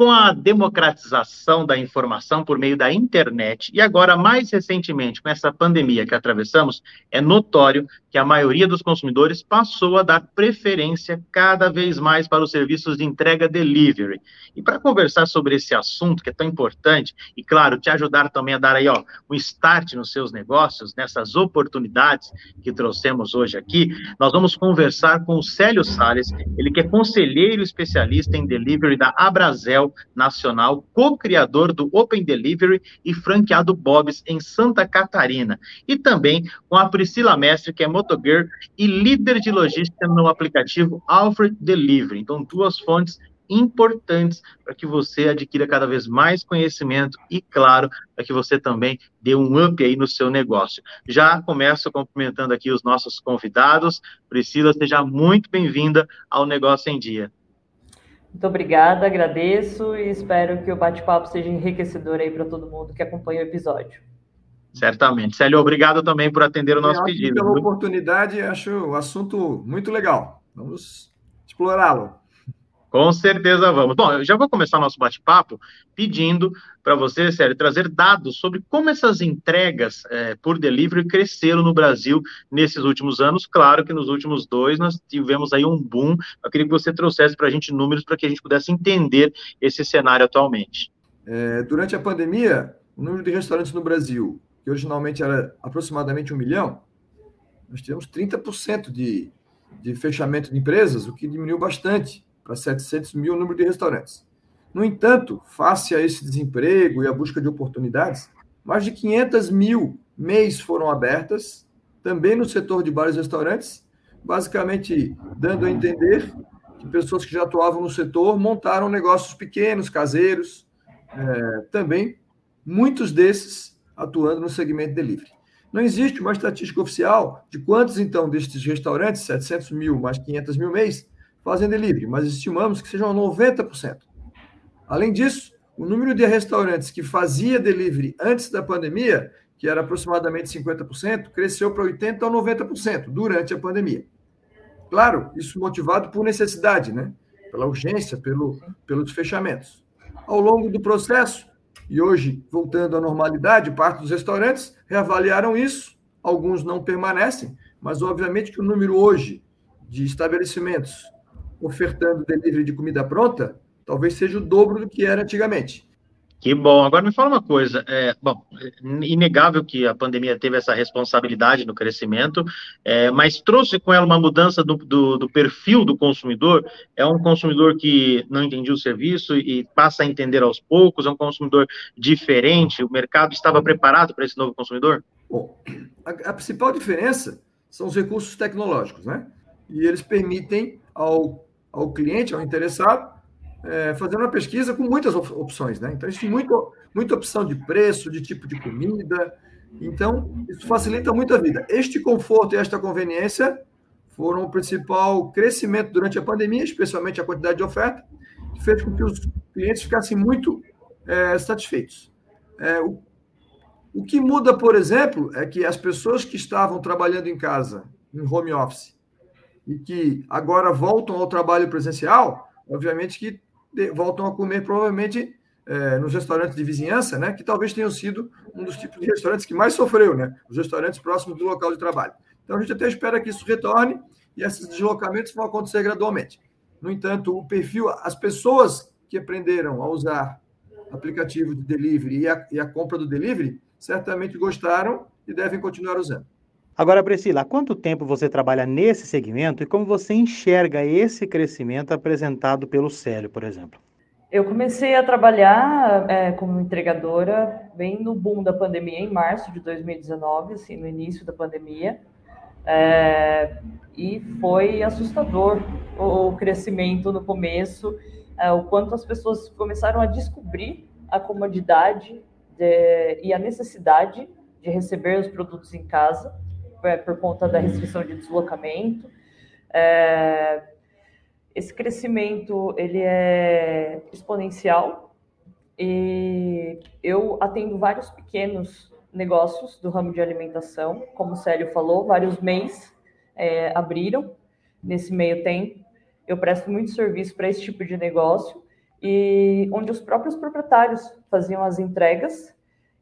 Com a democratização da informação por meio da internet. E agora, mais recentemente, com essa pandemia que atravessamos, é notório que a maioria dos consumidores passou a dar preferência cada vez mais para os serviços de entrega delivery. E para conversar sobre esse assunto que é tão importante e, claro, te ajudar também a dar aí ó, um start nos seus negócios, nessas oportunidades que trouxemos hoje aqui, nós vamos conversar com o Célio Sales, ele que é conselheiro especialista em delivery da Abrazel Nacional, co-criador do Open Delivery e franqueado Bob's em Santa Catarina. E também com a Priscila Mestre, que é motogirl e líder de logística no aplicativo Alfred Delivery. Então, duas fontes importantes para que você adquira cada vez mais conhecimento e, claro, para que você também dê um up aí no seu negócio. Já começo cumprimentando aqui os nossos convidados. Priscila, seja muito bem-vinda ao Negócio em Dia. Muito obrigada, agradeço e espero que o bate-papo seja enriquecedor aí para todo mundo que acompanha o episódio. Certamente. Célio, obrigado também por atender o nosso pedido. Pela oportunidade, acho o assunto muito legal. Vamos explorá-lo. Com certeza vamos. Bom, eu já vou começar nosso bate-papo pedindo para você, Sérgio, trazer dados sobre como essas entregas é, por delivery cresceram no Brasil nesses últimos anos. Claro que nos últimos dois nós tivemos aí um boom. Eu queria que você trouxesse para a gente números para que a gente pudesse entender esse cenário atualmente. É, durante a pandemia, o número de restaurantes no Brasil, originalmente era aproximadamente um milhão, nós tivemos 30% de, de fechamento de empresas, o que diminuiu bastante para 700 mil número de restaurantes. No entanto, face a esse desemprego e a busca de oportunidades, mais de 500 mil MEIs foram abertas, também no setor de bares e restaurantes, basicamente dando a entender que pessoas que já atuavam no setor montaram negócios pequenos, caseiros, é, também, muitos desses atuando no segmento delivery. Não existe uma estatística oficial de quantos, então, destes restaurantes, 700 mil mais 500 mil mês, fazem delivery, mas estimamos que sejam 90%. Além disso, o número de restaurantes que fazia delivery antes da pandemia, que era aproximadamente 50%, cresceu para 80% ou 90% durante a pandemia. Claro, isso motivado por necessidade, né? pela urgência, pelo, pelos fechamentos. Ao longo do processo, e hoje voltando à normalidade, parte dos restaurantes reavaliaram isso, alguns não permanecem, mas obviamente que o número hoje de estabelecimentos ofertando delivery de comida pronta, talvez seja o dobro do que era antigamente. Que bom. Agora me fala uma coisa. É, bom, inegável que a pandemia teve essa responsabilidade no crescimento, é, mas trouxe com ela uma mudança do, do, do, perfil do consumidor. É um consumidor que não entendia o serviço e passa a entender aos poucos. É um consumidor diferente. O mercado estava preparado para esse novo consumidor? Bom, a, a principal diferença são os recursos tecnológicos, né? E eles permitem ao ao cliente, ao interessado, é, fazendo uma pesquisa com muitas opções, né? Então, existe muito, muita opção de preço, de tipo de comida. Então, isso facilita muito a vida. Este conforto e esta conveniência foram o principal crescimento durante a pandemia, especialmente a quantidade de oferta, que fez com que os clientes ficassem muito é, satisfeitos. É, o, o que muda, por exemplo, é que as pessoas que estavam trabalhando em casa, em home office, e que agora voltam ao trabalho presencial, obviamente que voltam a comer provavelmente é, nos restaurantes de vizinhança, né, que talvez tenham sido um dos tipos de restaurantes que mais sofreu, né, os restaurantes próximos do local de trabalho. Então a gente até espera que isso retorne e esses deslocamentos vão acontecer gradualmente. No entanto, o perfil, as pessoas que aprenderam a usar aplicativo de delivery e a, e a compra do delivery certamente gostaram e devem continuar usando. Agora, Priscila, há quanto tempo você trabalha nesse segmento e como você enxerga esse crescimento apresentado pelo Célio, por exemplo? Eu comecei a trabalhar é, como entregadora bem no boom da pandemia, em março de 2019, assim, no início da pandemia. É, e foi assustador o, o crescimento no começo, é, o quanto as pessoas começaram a descobrir a comodidade de, e a necessidade de receber os produtos em casa é, por conta da restrição de deslocamento. É, esse crescimento ele é exponencial e eu atendo vários pequenos negócios do ramo de alimentação, como o Célio falou, vários MEIs é, abriram nesse meio tempo. Eu presto muito serviço para esse tipo de negócio e onde os próprios proprietários faziam as entregas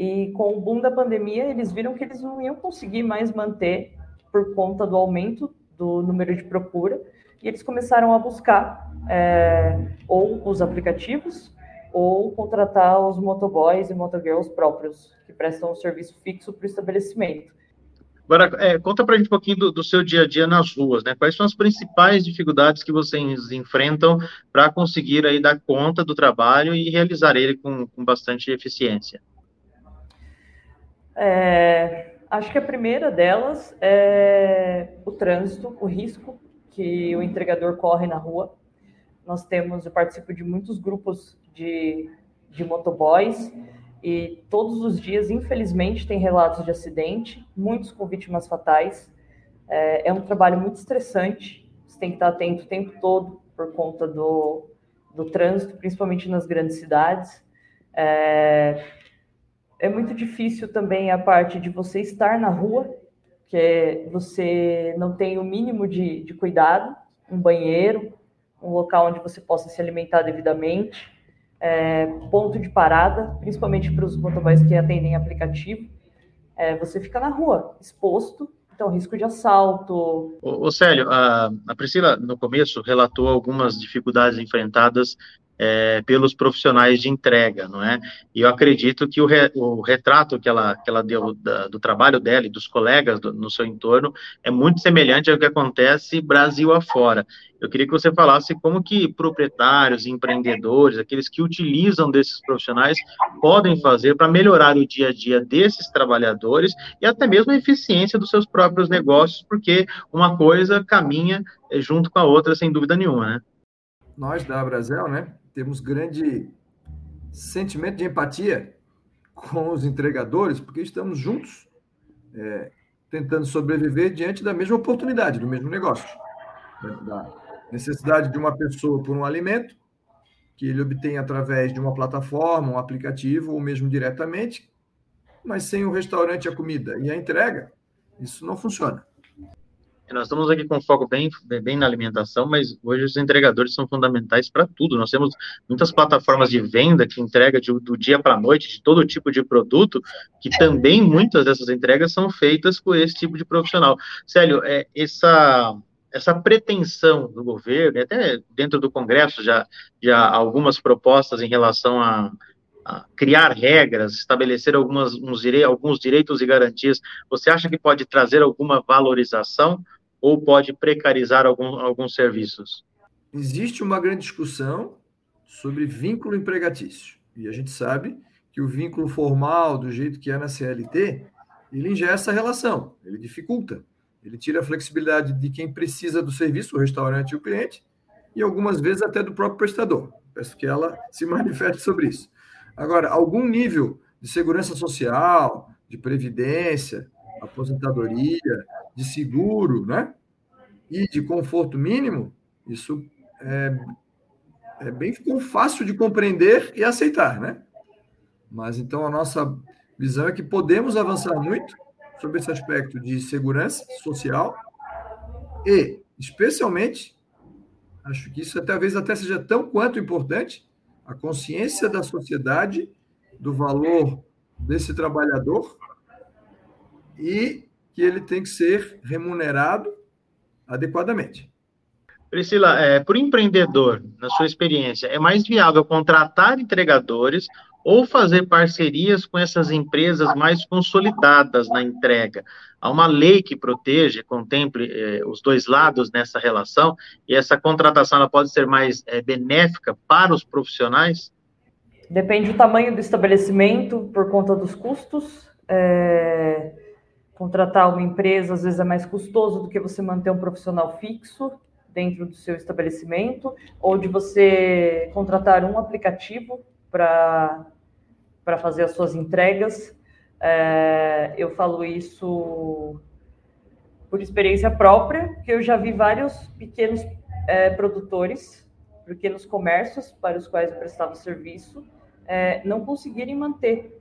e com o boom da pandemia eles viram que eles não iam conseguir mais manter por conta do aumento do número de procura e eles começaram a buscar é, ou os aplicativos ou contratar os motoboys e motogirls próprios que prestam um serviço fixo para o estabelecimento. Agora, é, conta para a gente um pouquinho do, do, seu dia a dia nas ruas, né? Quais são as principais dificuldades que vocês enfrentam para conseguir aí dar conta do trabalho e realizar ele com, com bastante eficiência? É, acho que a primeira delas é o trânsito, o risco que o entregador corre na rua. Nós temos, eu participo de muitos grupos de, de motoboys e todos os dias, infelizmente, tem relatos de acidente, muitos com vítimas fatais. É, é um trabalho muito estressante, você tem que estar atento o tempo todo por conta do, do trânsito, principalmente nas grandes cidades. É, é muito difícil também a parte de você estar na rua, que é, você não tem o mínimo de, de cuidado, um banheiro, um local onde você possa se alimentar devidamente é, ponto de parada, principalmente para os motoboys que atendem aplicativo. É, você fica na rua, exposto, então risco de assalto. Ô, ô Célio, a, a Priscila, no começo, relatou algumas dificuldades enfrentadas é, pelos profissionais de entrega, não é? E eu acredito que o, re, o retrato que ela, que ela deu da, do trabalho dela e dos colegas do, no seu entorno é muito semelhante ao que acontece Brasil afora. Eu queria que você falasse como que proprietários, empreendedores, aqueles que utilizam desses profissionais, podem fazer para melhorar o dia a dia desses trabalhadores e até mesmo a eficiência dos seus próprios negócios, porque uma coisa caminha é, junto com a outra, sem dúvida nenhuma, né? Nós da Brasil, né, temos grande sentimento de empatia com os entregadores, porque estamos juntos é, tentando sobreviver diante da mesma oportunidade, do mesmo negócio. Da necessidade de uma pessoa por um alimento, que ele obtém através de uma plataforma, um aplicativo, ou mesmo diretamente, mas sem o restaurante a comida e a entrega, isso não funciona. Nós estamos aqui com foco bem, bem na alimentação, mas hoje os entregadores são fundamentais para tudo. Nós temos muitas plataformas de venda que entregam do dia para a noite de todo tipo de produto, que também muitas dessas entregas são feitas por esse tipo de profissional. Célio, é, essa, essa pretensão do governo, até dentro do Congresso já, já algumas propostas em relação a, criar regras, estabelecer algumas, uns, alguns direitos e garantias, você acha que pode trazer alguma valorização ou pode precarizar algum, alguns serviços? Existe uma grande discussão sobre vínculo empregatício. E a gente sabe que o vínculo formal, do jeito que é na CLT, ele ingessa a relação, ele dificulta. Ele tira a flexibilidade de quem precisa do serviço, o restaurante e o cliente, e algumas vezes até do próprio prestador. Peço que ela se manifeste sobre isso. Agora, algum nível de segurança social, de previdência, aposentadoria, de seguro, né? E de conforto mínimo, isso é, é bem fácil de compreender e aceitar, né? Mas então a nossa visão é que podemos avançar muito sobre esse aspecto de segurança social e, especialmente, acho que isso talvez até seja tão quanto importante, a consciência da sociedade do valor desse trabalhador e que ele tem que ser remunerado adequadamente. Priscila, é, para o empreendedor, na sua experiência, é mais viável contratar entregadores ou fazer parcerias com essas empresas mais consolidadas na entrega? Há uma lei que protege, contemple eh, os dois lados nessa relação, e essa contratação ela pode ser mais eh, benéfica para os profissionais? Depende do tamanho do estabelecimento, por conta dos custos. É contratar uma empresa às vezes é mais custoso do que você manter um profissional fixo dentro do seu estabelecimento, ou de você contratar um aplicativo para fazer as suas entregas. É, eu falo isso por experiência própria, que eu já vi vários pequenos é, produtores, pequenos comércios para os quais eu prestava serviço, é, não conseguirem manter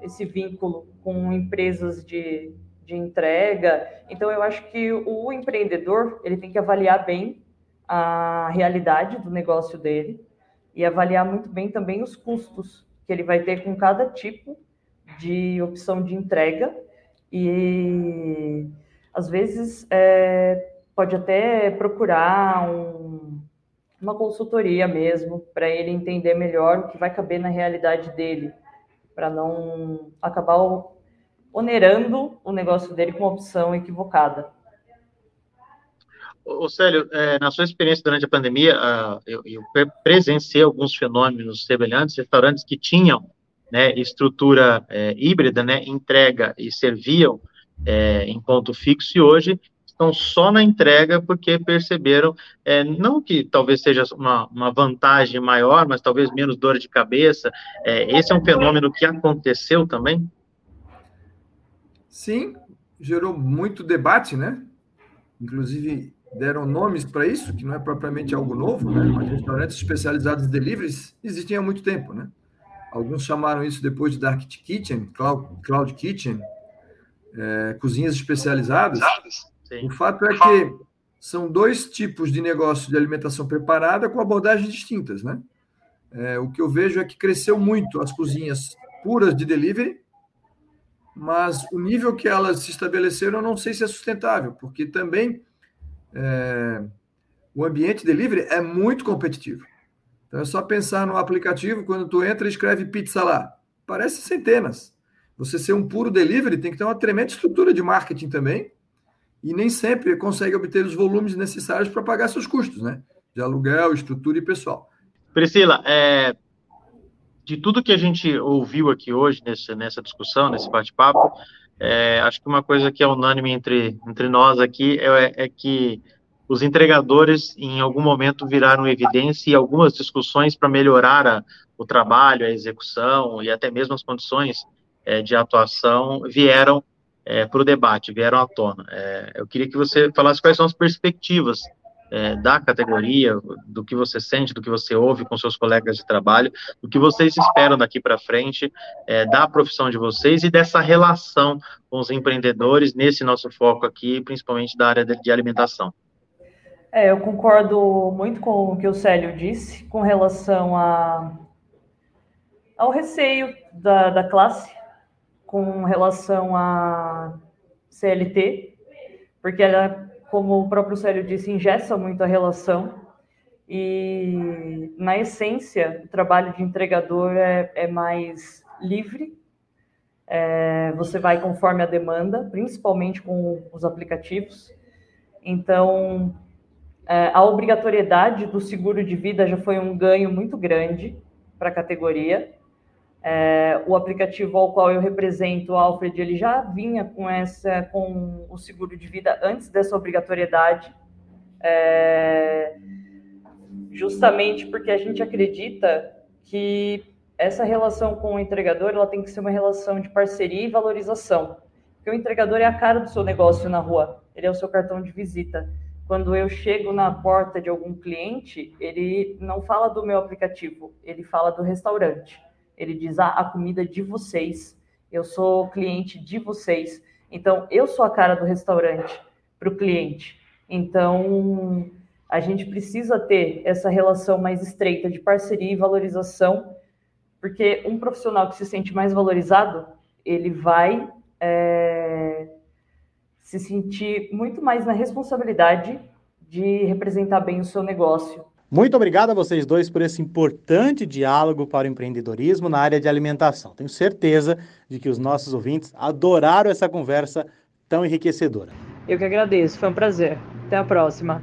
esse vínculo com empresas de, de entrega. Então, eu acho que o empreendedor ele tem que avaliar bem a realidade do negócio dele e avaliar muito bem também os custos que ele vai ter com cada tipo de opção de entrega e às vezes é, pode até procurar um, uma consultoria mesmo para ele entender melhor o que vai caber na realidade dele, para não acabar onerando o negócio dele com uma opção equivocada. Ô, Célio, é, na sua experiência durante a pandemia, uh, eu, eu, presenciei alguns fenômenos semelhantes, restaurantes que tinham né, estrutura é, híbrida, né, entrega e serviam é, em ponto fixo, e hoje estão só na entrega porque perceberam, é, não que talvez seja uma, uma, vantagem maior, mas talvez menos dor de cabeça. É, esse é um fenômeno que aconteceu também? Sim, gerou muito debate, né? Inclusive, deram nomes para isso, que não é propriamente algo novo, né? Mas restaurantes especializados em deliveries existem há muito tempo, né? Alguns chamaram isso depois de Dark Kitchen, Cloud, Cloud Kitchen, é, cozinhas especializadas. Sim. O fato é que são dois tipos de negócio de alimentação preparada com abordagens distintas, né? É, o que eu vejo é que cresceu muito as cozinhas puras de delivery, mas o nível que elas se estabeleceram eu não sei se é sustentável, porque também é, o ambiente delivery é muito competitivo. Então é só pensar no aplicativo, quando tu entra e escreve pizza lá. Parece centenas. Você ser um puro delivery tem que ter uma tremenda estrutura de marketing também, e nem sempre consegue obter os volumes necessários para pagar seus custos, né? De aluguel, estrutura e pessoal. Priscila, é, de tudo que a gente ouviu aqui hoje nessa, nessa discussão, nesse bate-papo, é, acho que uma coisa que é unânime entre, entre nós aqui é, é, que os entregadores, em algum momento, viraram evidência e algumas discussões para melhorar a, o trabalho, a execução e até mesmo as condições é, de atuação vieram é, para o debate, vieram à tona. É, eu queria que você falasse quais são as perspectivas é, da categoria, do que você sente, do que você ouve com seus colegas de trabalho, do que vocês esperam daqui para frente, é, da profissão de vocês e dessa relação com os empreendedores nesse nosso foco aqui, principalmente da área de, alimentação. É, eu concordo muito com o que o Célio disse com relação a, ao receio da, da classe com relação a CLT, porque ela como o próprio Célio disse, ingessa muito a relação. E, na essência, o trabalho de entregador é, é mais livre. É, você vai conforme a demanda, principalmente com os aplicativos. Então, é, a obrigatoriedade do seguro de vida já foi um ganho muito grande para a categoria. É, o aplicativo ao qual eu represento, o Alfred, ele já vinha com essa, com o seguro de vida antes dessa obrigatoriedade, é, justamente porque a gente acredita que essa relação com o entregador ela tem que ser uma relação de parceria e valorização. Porque o entregador é a cara do seu negócio na rua, ele é o seu cartão de visita. Quando eu chego na porta de algum cliente, ele não fala do meu aplicativo, ele fala do restaurante. Ele diz: ah, a comida de vocês, eu sou cliente de vocês. Então, eu sou a cara do restaurante para o cliente. Então, a gente precisa ter essa relação mais estreita de parceria e valorização, porque um profissional que se sente mais valorizado, ele vai é, se sentir muito mais na responsabilidade de representar bem o seu negócio muito obrigado a vocês dois por esse importante diálogo para o empreendedorismo na área de alimentação. Tenho certeza de que os nossos ouvintes adoraram essa conversa tão enriquecedora. Eu que agradeço, foi um prazer. Até a próxima.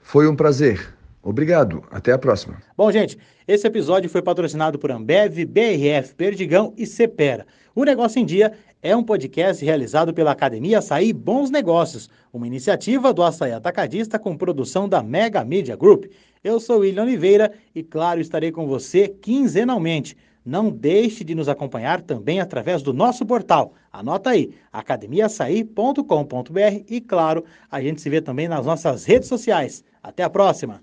Foi um prazer. Obrigado. Até a próxima. Bom, gente, esse episódio foi patrocinado por Ambev, BRF, Perdigão e Cepera. O Negócio em Dia é um podcast realizado pela Academia Açaí Bons Negócios, uma iniciativa do Açaí Atacadista com produção da Mega Media Group. Eu sou William Oliveira e, claro, estarei com você quinzenalmente. Não deixe de nos acompanhar também através do nosso portal. Anota aí, academiaçaí.com.br e, claro, a gente se vê também nas nossas redes sociais. Até a próxima!